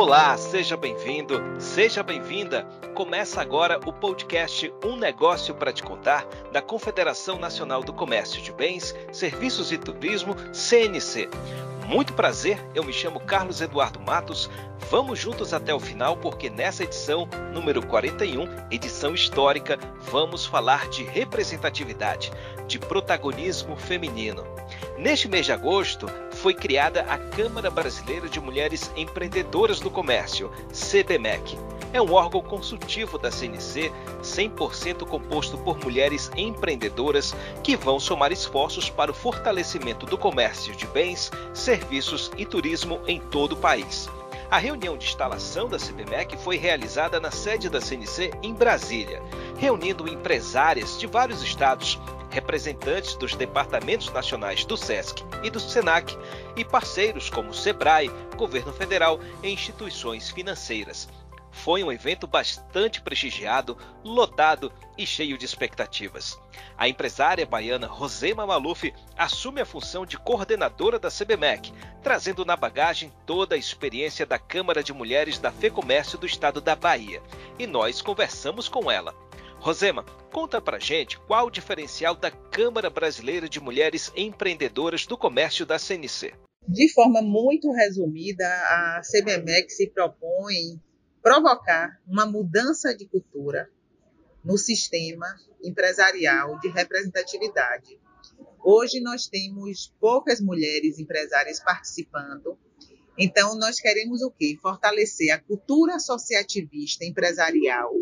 Olá, seja bem-vindo, seja bem-vinda. Começa agora o podcast Um Negócio para Te Contar, da Confederação Nacional do Comércio de Bens, Serviços e Turismo, CNC. Muito prazer, eu me chamo Carlos Eduardo Matos. Vamos juntos até o final, porque nessa edição, número 41, edição histórica, vamos falar de representatividade, de protagonismo feminino. Neste mês de agosto, foi criada a Câmara Brasileira de Mulheres Empreendedoras do Comércio, CBMEC. É um órgão consultivo da CNC, 100% composto por mulheres empreendedoras que vão somar esforços para o fortalecimento do comércio de bens, serviços e turismo em todo o país. A reunião de instalação da CBMEC foi realizada na sede da CNC em Brasília, reunindo empresárias de vários estados representantes dos departamentos nacionais do SESC e do SENAC e parceiros como SEBRAE, Governo Federal e instituições financeiras. Foi um evento bastante prestigiado, lotado e cheio de expectativas. A empresária baiana Rosema Maluf assume a função de coordenadora da CBMEC, trazendo na bagagem toda a experiência da Câmara de Mulheres da FEComércio do estado da Bahia. E nós conversamos com ela. Rosema, conta pra gente qual o diferencial da Câmara Brasileira de Mulheres Empreendedoras do Comércio da CNC. De forma muito resumida, a CBMEC se propõe provocar uma mudança de cultura no sistema empresarial de representatividade. Hoje nós temos poucas mulheres empresárias participando, então nós queremos o quê? Fortalecer a cultura associativista empresarial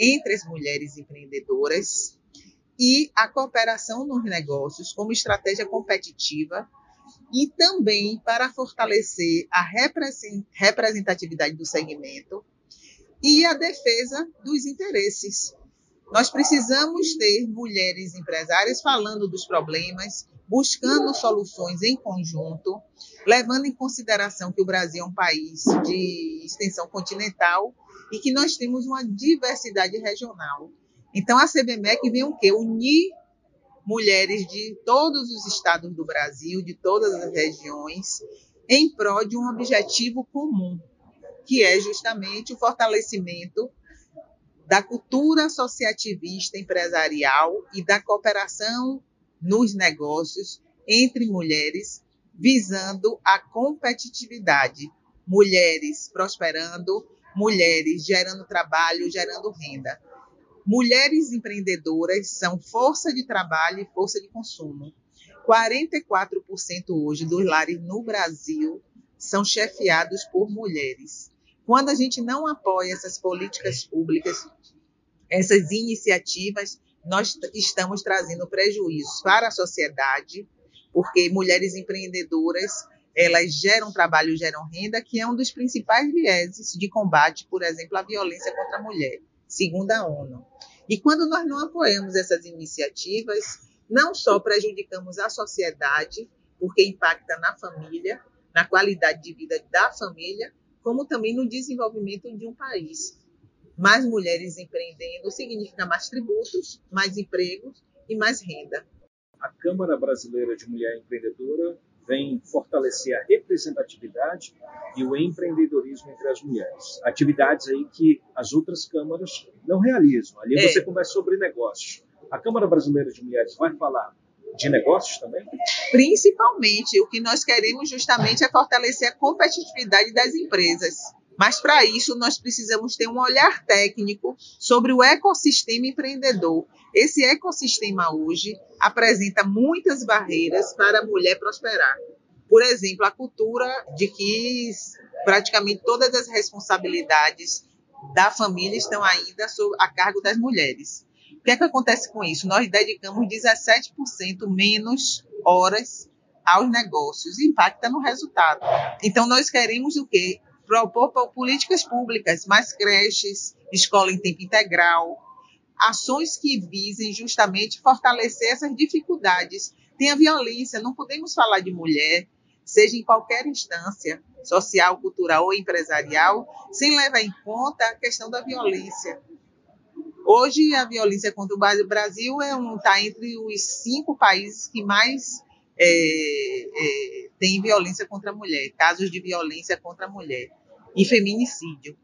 entre as mulheres empreendedoras e a cooperação nos negócios como estratégia competitiva e também para fortalecer a representatividade do segmento e a defesa dos interesses. Nós precisamos ter mulheres empresárias falando dos problemas, buscando soluções em conjunto, levando em consideração que o Brasil é um país de extensão continental e que nós temos uma diversidade regional. Então, a CBMEC vem o quê? Unir mulheres de todos os estados do Brasil, de todas as regiões, em prol de um objetivo comum, que é justamente o fortalecimento da cultura associativista empresarial e da cooperação nos negócios entre mulheres, visando a competitividade. Mulheres prosperando, mulheres gerando trabalho, gerando renda. Mulheres empreendedoras são força de trabalho e força de consumo. 44% hoje dos lares no Brasil são chefiados por mulheres. Quando a gente não apoia essas políticas públicas, essas iniciativas, nós estamos trazendo prejuízos para a sociedade, porque mulheres empreendedoras elas geram trabalho, geram renda, que é um dos principais vieses de combate, por exemplo, à violência contra a mulher, segundo a ONU. E quando nós não apoiamos essas iniciativas, não só prejudicamos a sociedade, porque impacta na família, na qualidade de vida da família, como também no desenvolvimento de um país. Mais mulheres empreendendo significa mais tributos, mais empregos e mais renda. A Câmara Brasileira de Mulher Empreendedora vem fortalecer a representatividade e o empreendedorismo entre as mulheres. Atividades aí que as outras câmaras não realizam. Ali é. você conversa sobre negócios. A Câmara Brasileira de Mulheres vai falar de negócios também? Principalmente, o que nós queremos justamente é fortalecer a competitividade das empresas. Mas para isso nós precisamos ter um olhar técnico sobre o ecossistema empreendedor esse ecossistema hoje apresenta muitas barreiras para a mulher prosperar. Por exemplo, a cultura de que praticamente todas as responsabilidades da família estão ainda a cargo das mulheres. O que é que acontece com isso? Nós dedicamos 17% menos horas aos negócios impacta no resultado. Então, nós queremos o quê? Propor políticas públicas, mais creches, escola em tempo integral, ações que visem justamente fortalecer essas dificuldades. Tem a violência, não podemos falar de mulher, seja em qualquer instância, social, cultural ou empresarial, sem levar em conta a questão da violência. Hoje, a violência contra o Brasil é um, está entre os cinco países que mais é, é, tem violência contra a mulher, casos de violência contra a mulher. E feminicídio.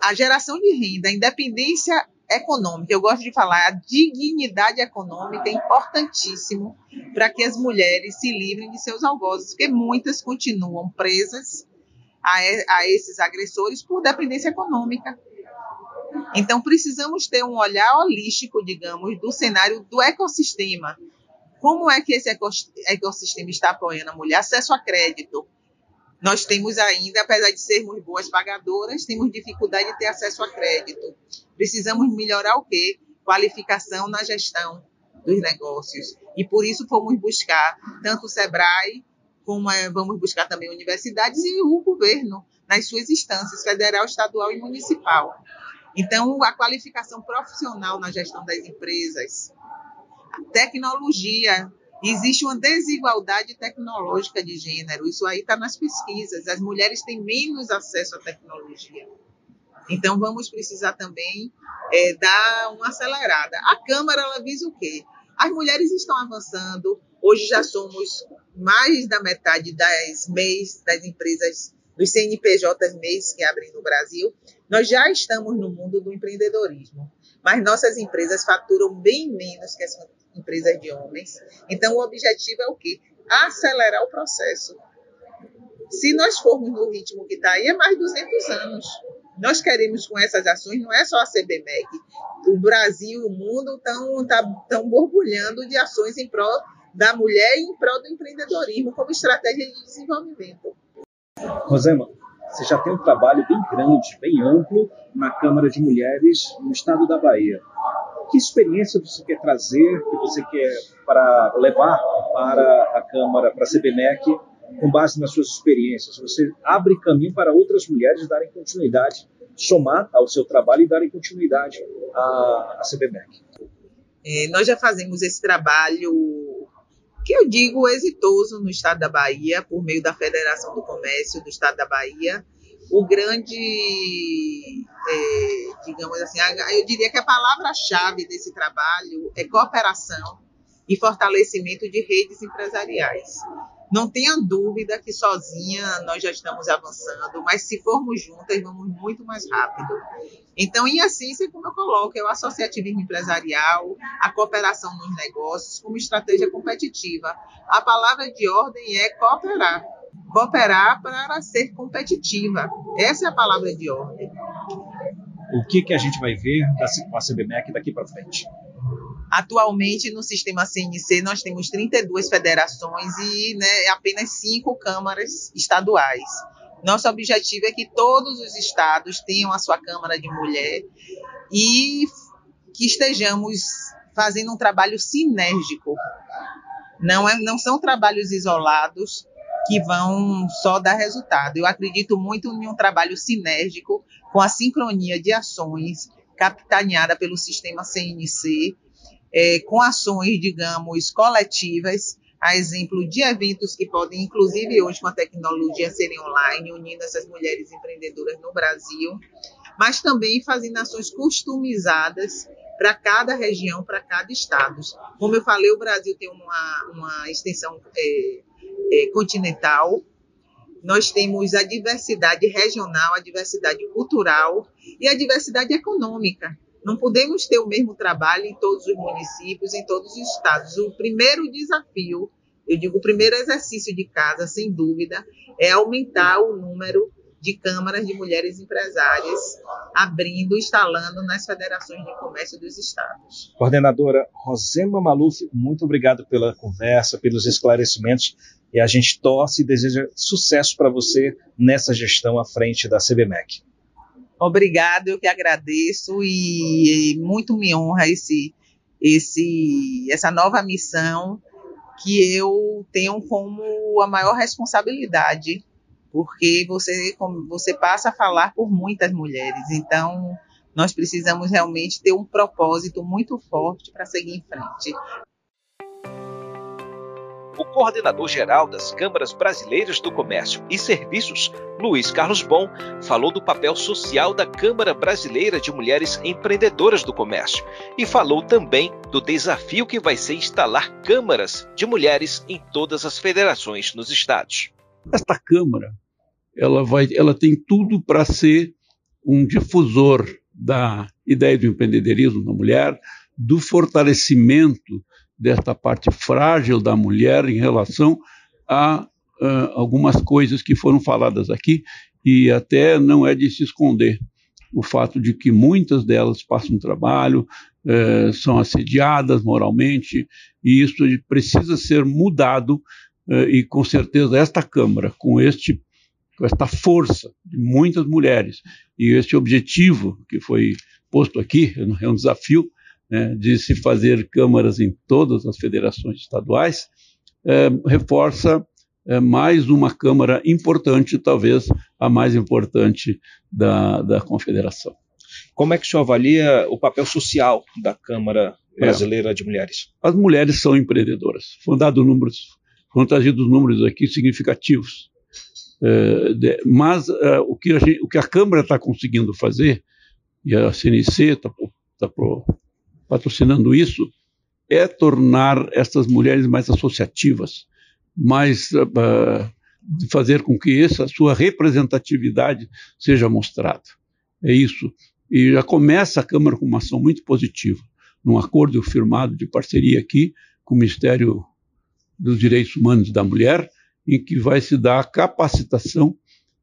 A geração de renda, a independência econômica, eu gosto de falar, a dignidade econômica é importantíssimo para que as mulheres se livrem de seus algozes, porque muitas continuam presas a, a esses agressores por dependência econômica. Então, precisamos ter um olhar holístico, digamos, do cenário do ecossistema. Como é que esse ecossistema está apoiando a mulher? Acesso a crédito. Nós temos ainda, apesar de sermos boas pagadoras, temos dificuldade de ter acesso a crédito. Precisamos melhorar o quê? Qualificação na gestão dos negócios. E por isso fomos buscar tanto o SEBRAE, como é, vamos buscar também universidades e o governo nas suas instâncias, federal, estadual e municipal. Então, a qualificação profissional na gestão das empresas, tecnologia, existe uma desigualdade tecnológica de gênero, isso aí está nas pesquisas, as mulheres têm menos acesso à tecnologia. Então, vamos precisar também é, dar uma acelerada. A Câmara, ela visa o quê? As mulheres estão avançando, hoje já somos mais da metade das MEIs, das empresas, dos CNPJs MEIs que abrem no Brasil, nós já estamos no mundo do empreendedorismo, mas nossas empresas faturam bem menos que as empresas de homens. Então, o objetivo é o quê? Acelerar o processo. Se nós formos no ritmo que está aí, é mais 200 anos. Nós queremos, com essas ações, não é só a CBMEC, o Brasil e o mundo estão tá, borbulhando de ações em prol da mulher e em prol do empreendedorismo como estratégia de desenvolvimento. Rosema, você já tem um trabalho bem grande, bem amplo na Câmara de Mulheres no estado da Bahia. Que experiência você quer trazer, que você quer para levar para a Câmara, para a CBMEC, com base nas suas experiências? Você abre caminho para outras mulheres darem continuidade, somar ao seu trabalho e darem continuidade à, à CBMEC. É, nós já fazemos esse trabalho que eu digo exitoso no estado da Bahia, por meio da Federação do Comércio do estado da Bahia. O grande, é, digamos assim, eu diria que a palavra-chave desse trabalho é cooperação e fortalecimento de redes empresariais. Não tenha dúvida que sozinha nós já estamos avançando, mas se formos juntas, vamos muito mais rápido. Então, em essência, como eu coloco, é o associativismo empresarial, a cooperação nos negócios como estratégia competitiva. A palavra de ordem é cooperar. Cooperar para ser competitiva. Essa é a palavra de ordem. O que, que a gente vai ver com a CBMEC daqui para frente? Atualmente, no sistema CNC, nós temos 32 federações e né, apenas cinco câmaras estaduais. Nosso objetivo é que todos os estados tenham a sua Câmara de Mulher e que estejamos fazendo um trabalho sinérgico. Não, é, não são trabalhos isolados que vão só dar resultado. Eu acredito muito em um trabalho sinérgico com a sincronia de ações capitaneada pelo sistema CNC é, com ações, digamos, coletivas, a exemplo de eventos que podem, inclusive hoje com a tecnologia, serem online, unindo essas mulheres empreendedoras no Brasil, mas também fazendo ações customizadas para cada região, para cada estado. Como eu falei, o Brasil tem uma, uma extensão é, é, continental, nós temos a diversidade regional, a diversidade cultural e a diversidade econômica. Não podemos ter o mesmo trabalho em todos os municípios, em todos os estados. O primeiro desafio, eu digo, o primeiro exercício de casa, sem dúvida, é aumentar o número de câmaras de mulheres empresárias, abrindo, instalando nas federações de comércio dos estados. Coordenadora Rosema Maluf, muito obrigado pela conversa, pelos esclarecimentos e a gente torce e deseja sucesso para você nessa gestão à frente da CBMEC. Obrigado, eu que agradeço e, e muito me honra esse, esse, essa nova missão que eu tenho como a maior responsabilidade, porque você, você passa a falar por muitas mulheres, então nós precisamos realmente ter um propósito muito forte para seguir em frente o coordenador-geral das Câmaras Brasileiras do Comércio e Serviços, Luiz Carlos Bom, falou do papel social da Câmara Brasileira de Mulheres Empreendedoras do Comércio e falou também do desafio que vai ser instalar câmaras de mulheres em todas as federações nos estados. Esta Câmara ela, vai, ela tem tudo para ser um difusor da ideia do empreendedorismo da mulher, do fortalecimento desta parte frágil da mulher em relação a uh, algumas coisas que foram faladas aqui, e até não é de se esconder. O fato de que muitas delas passam trabalho, são assediadas moralmente, e isso precisa ser mudado, e com certeza esta Câmara, com este com esta força de muitas mulheres e este objetivo que foi posto aqui, é um desafio né, de se fazer câmaras em todas as federações estaduais, é, reforça é, mais uma câmara importante, talvez a mais importante da, da confederação. Como é que o senhor avalia o papel social da Câmara é. Brasileira é. de Mulheres? As mulheres são empreendedoras. Foram dados números, foram trazidos números aqui significativos. É, de, mas é, o, que a gente, o, que a Câmara está conseguindo fazer, e a CNC está tá, tá patrocinando isso, é tornar essas mulheres mais associativas, mais uh, fazer com que essa sua representatividade seja mostrada. É isso. E já começa a Câmara com uma ação muito positiva, num acordo firmado de parceria aqui com o Ministério dos Direitos Humanos da Mulher, em que vai se dar capacitação,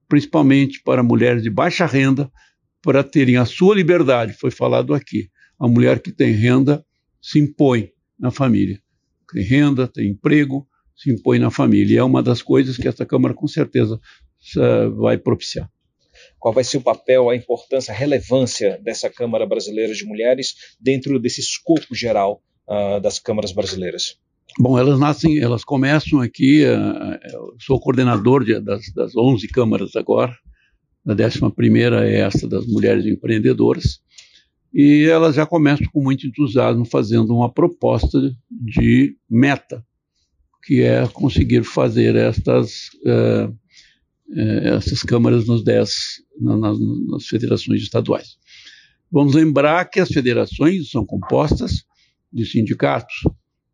principalmente para mulheres de baixa renda, para terem a sua liberdade, foi falado aqui. A mulher que tem renda se impõe na família. Tem renda, tem emprego, se impõe na família. E é uma das coisas que essa Câmara, com certeza, vai propiciar. Qual vai ser o papel, a importância, a relevância dessa Câmara Brasileira de Mulheres dentro desse escopo geral uh, das câmaras brasileiras? Bom, elas nascem, elas começam aqui. Uh, eu sou coordenador de, das, das 11 câmaras agora. A 11 é essa das mulheres empreendedoras e elas já começam com muito entusiasmo fazendo uma proposta de meta, que é conseguir fazer estas, uh, essas câmaras nos 10, na, nas federações estaduais. Vamos lembrar que as federações são compostas de sindicatos,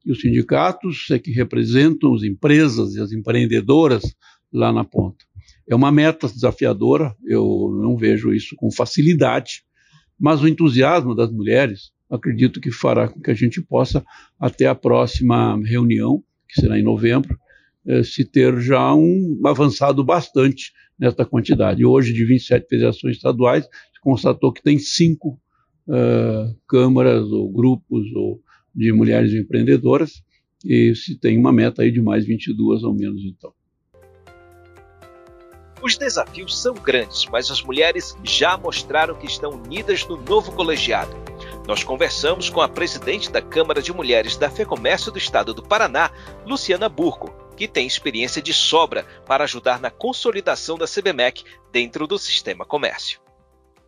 e os sindicatos é que representam as empresas e as empreendedoras lá na ponta. É uma meta desafiadora, eu não vejo isso com facilidade, mas o entusiasmo das mulheres, acredito que fará com que a gente possa, até a próxima reunião, que será em novembro, eh, se ter já um avançado bastante nesta quantidade. Hoje, de 27 federações estaduais, se constatou que tem cinco uh, câmaras ou grupos ou de mulheres empreendedoras, e se tem uma meta aí de mais 22 ao menos então. Os desafios são grandes, mas as mulheres já mostraram que estão unidas no novo colegiado. Nós conversamos com a presidente da Câmara de Mulheres da FEComércio do Estado do Paraná, Luciana Burco, que tem experiência de sobra para ajudar na consolidação da CBMEC dentro do sistema comércio.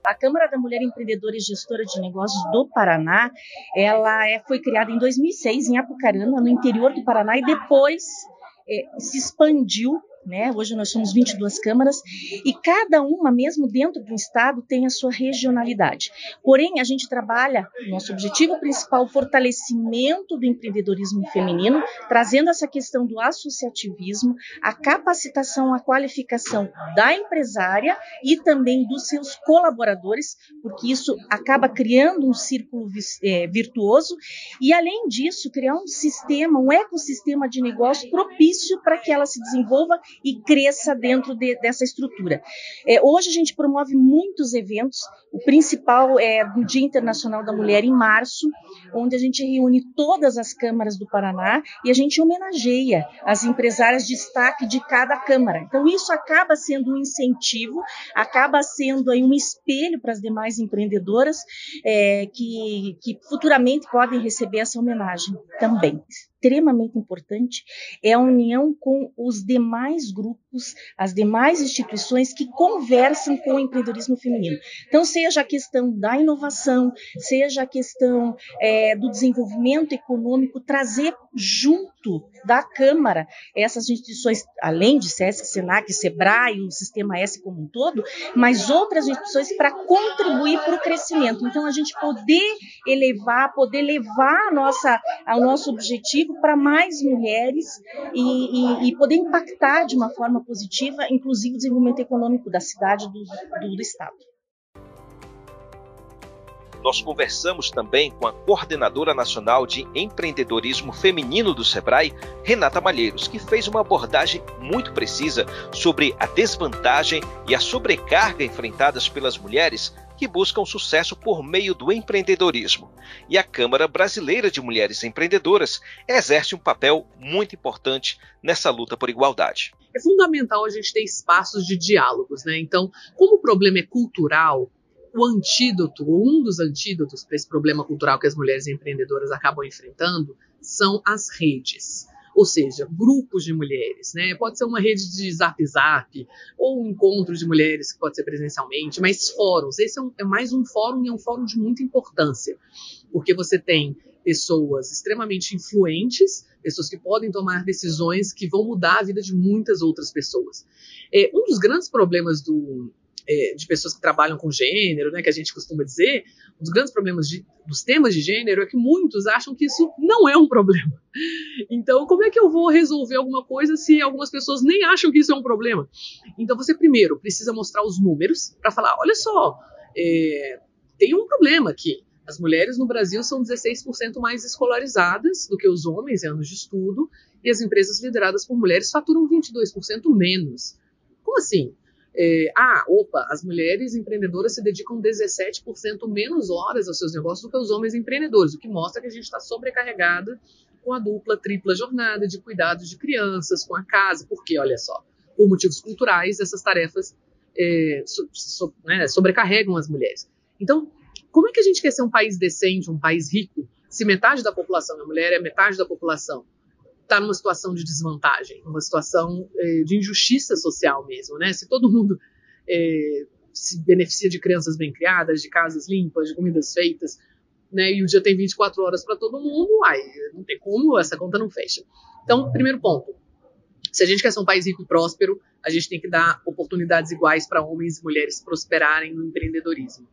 A Câmara da Mulher Empreendedora e Gestora de Negócios do Paraná, ela é, foi criada em 2006 em Apucarana, no interior do Paraná, e depois é, se expandiu né? Hoje nós somos 22 câmaras e cada uma, mesmo dentro do estado, tem a sua regionalidade. Porém, a gente trabalha, nosso objetivo principal, o fortalecimento do empreendedorismo feminino, trazendo essa questão do associativismo, a capacitação, a qualificação da empresária e também dos seus colaboradores, porque isso acaba criando um círculo é, virtuoso e, além disso, criar um sistema, um ecossistema de negócio propício para que ela se desenvolva e cresça dentro de, dessa estrutura. É, hoje a gente promove muitos eventos, o principal é do Dia Internacional da Mulher em março, onde a gente reúne todas as câmaras do Paraná e a gente homenageia as empresárias de destaque de cada câmara. Então isso acaba sendo um incentivo, acaba sendo aí um espelho para as demais empreendedoras é, que, que futuramente podem receber essa homenagem também extremamente importante é a união com os demais grupos, as demais instituições que conversam com o empreendedorismo feminino. Então, seja a questão da inovação, seja a questão é, do desenvolvimento econômico, trazer junto da Câmara, essas instituições, além de SESC, SENAC, SEBRAE, o Sistema S como um todo, mas outras instituições para contribuir para o crescimento. Então, a gente poder elevar, poder levar a nossa, ao nosso objetivo para mais mulheres e, e, e, poder impactar de uma forma positiva, inclusive o desenvolvimento econômico da cidade, do, do, do Estado. Nós conversamos também com a coordenadora nacional de empreendedorismo feminino do Sebrae, Renata Malheiros, que fez uma abordagem muito precisa sobre a desvantagem e a sobrecarga enfrentadas pelas mulheres que buscam sucesso por meio do empreendedorismo. E a Câmara Brasileira de Mulheres Empreendedoras exerce um papel muito importante nessa luta por igualdade. É fundamental a gente ter espaços de diálogos, né? Então, como o problema é cultural, o antídoto, ou um dos antídotos para esse problema cultural que as mulheres empreendedoras acabam enfrentando, são as redes. Ou seja, grupos de mulheres, né? Pode ser uma rede de zap zap, ou um encontro de mulheres que pode ser presencialmente, mas fóruns. Esse é, um, é mais um fórum e é um fórum de muita importância, porque você tem pessoas extremamente influentes, pessoas que podem tomar decisões que vão mudar a vida de muitas outras pessoas. É, um dos grandes problemas do, é, de pessoas que trabalham com gênero, né, que a gente costuma dizer, um dos grandes problemas de, dos temas de gênero é que muitos acham que isso não é um problema. Então, como é que eu vou resolver alguma coisa se algumas pessoas nem acham que isso é um problema? Então, você primeiro precisa mostrar os números para falar: olha só, é, tem um problema aqui. As mulheres no Brasil são 16% mais escolarizadas do que os homens em anos de estudo, e as empresas lideradas por mulheres faturam 22% menos. Como assim? É, ah, opa, as mulheres empreendedoras se dedicam 17% menos horas aos seus negócios do que os homens empreendedores, o que mostra que a gente está sobrecarregada com a dupla, tripla jornada de cuidados de crianças, com a casa, porque, olha só, por motivos culturais, essas tarefas é, so, so, né, sobrecarregam as mulheres. Então, como é que a gente quer ser um país decente, um país rico, se metade da população é mulher, é metade da população está numa situação de desvantagem, uma situação é, de injustiça social mesmo, né? Se todo mundo é, se beneficia de crianças bem criadas, de casas limpas, de comidas feitas, né? E o dia tem 24 horas para todo mundo, aí não tem como, essa conta não fecha. Então, primeiro ponto, se a gente quer ser um país rico e próspero, a gente tem que dar oportunidades iguais para homens e mulheres prosperarem no empreendedorismo.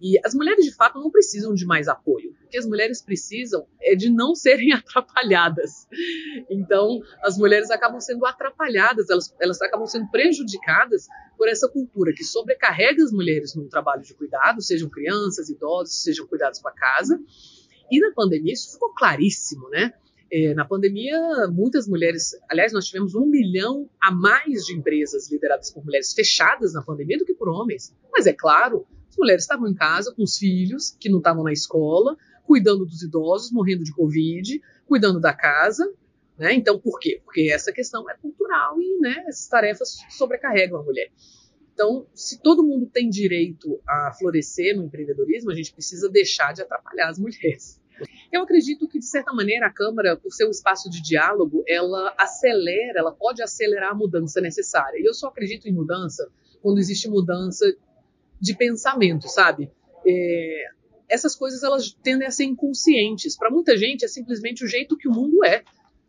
E as mulheres, de fato, não precisam de mais apoio. O que as mulheres precisam é de não serem atrapalhadas. Então, as mulheres acabam sendo atrapalhadas, elas, elas acabam sendo prejudicadas por essa cultura que sobrecarrega as mulheres no trabalho de cuidado, sejam crianças, idosos, sejam cuidados com a casa. E na pandemia isso ficou claríssimo, né? É, na pandemia, muitas mulheres, aliás, nós tivemos um milhão a mais de empresas lideradas por mulheres fechadas na pandemia do que por homens. Mas é claro, mulheres estavam em casa com os filhos, que não estavam na escola, cuidando dos idosos, morrendo de Covid, cuidando da casa. Né? Então, por quê? Porque essa questão é cultural e né, essas tarefas sobrecarregam a mulher. Então, se todo mundo tem direito a florescer no empreendedorismo, a gente precisa deixar de atrapalhar as mulheres. Eu acredito que, de certa maneira, a Câmara, por ser um espaço de diálogo, ela acelera, ela pode acelerar a mudança necessária. E eu só acredito em mudança quando existe mudança de pensamento, sabe? É, essas coisas elas tendem a ser inconscientes. Para muita gente é simplesmente o jeito que o mundo é.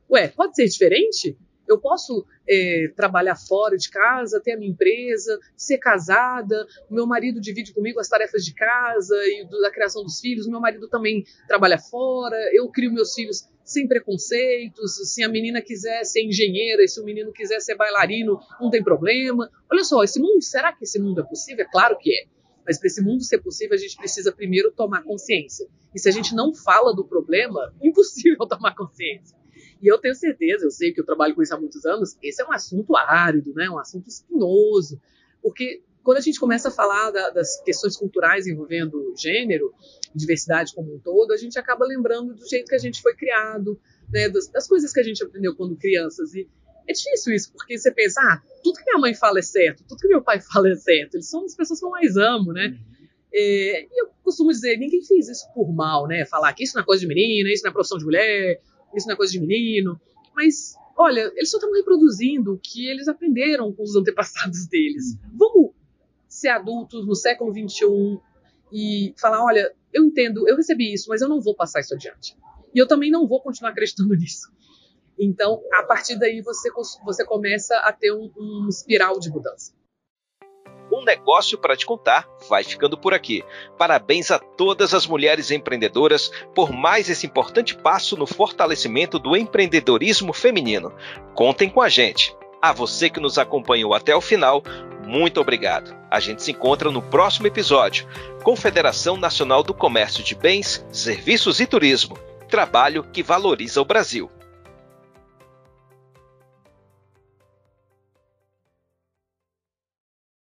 Ué, pode ser diferente? Eu posso é, trabalhar fora de casa, ter a minha empresa, ser casada, meu marido divide comigo as tarefas de casa e da criação dos filhos, meu marido também trabalha fora, eu crio meus filhos sem preconceitos, se a menina quiser ser engenheira se o menino quiser ser bailarino, não tem problema. Olha só, esse mundo, será que esse mundo é possível? É claro que é. Mas para esse mundo ser possível, a gente precisa primeiro tomar consciência. E se a gente não fala do problema, impossível tomar consciência. E eu tenho certeza, eu sei que eu trabalho com isso há muitos anos, esse é um assunto árido, né? um assunto espinhoso. Porque quando a gente começa a falar da, das questões culturais envolvendo gênero, diversidade como um todo, a gente acaba lembrando do jeito que a gente foi criado, né, das, das, coisas que a gente aprendeu quando crianças. E é difícil isso, porque você pensa, ah, tudo que minha mãe fala é certo, tudo que meu pai fala é certo. Eles são as pessoas que eu mais amo, né? Uhum. É, e eu costumo dizer, ninguém fez isso por mal, né? Falar que isso não é coisa de menina, isso não é profissão de mulher, isso não é coisa de menino. Mas, olha, eles só estão reproduzindo o que eles aprenderam com os antepassados deles. Uhum. Vamos ser adultos no século XXI e falar, olha, eu entendo, eu recebi isso, mas eu não vou passar isso adiante. E eu também não vou continuar acreditando nisso. Então, a partir daí, você, você começa a ter um, um espiral de mudança. Um negócio para te contar vai ficando por aqui. Parabéns a todas as mulheres empreendedoras por mais esse importante passo no fortalecimento do empreendedorismo feminino. Contem com a gente. A você que nos acompanhou até o final, muito obrigado. A gente se encontra no próximo episódio. Confederação Nacional do Comércio de Bens, Serviços e Turismo. Trabalho que valoriza o Brasil.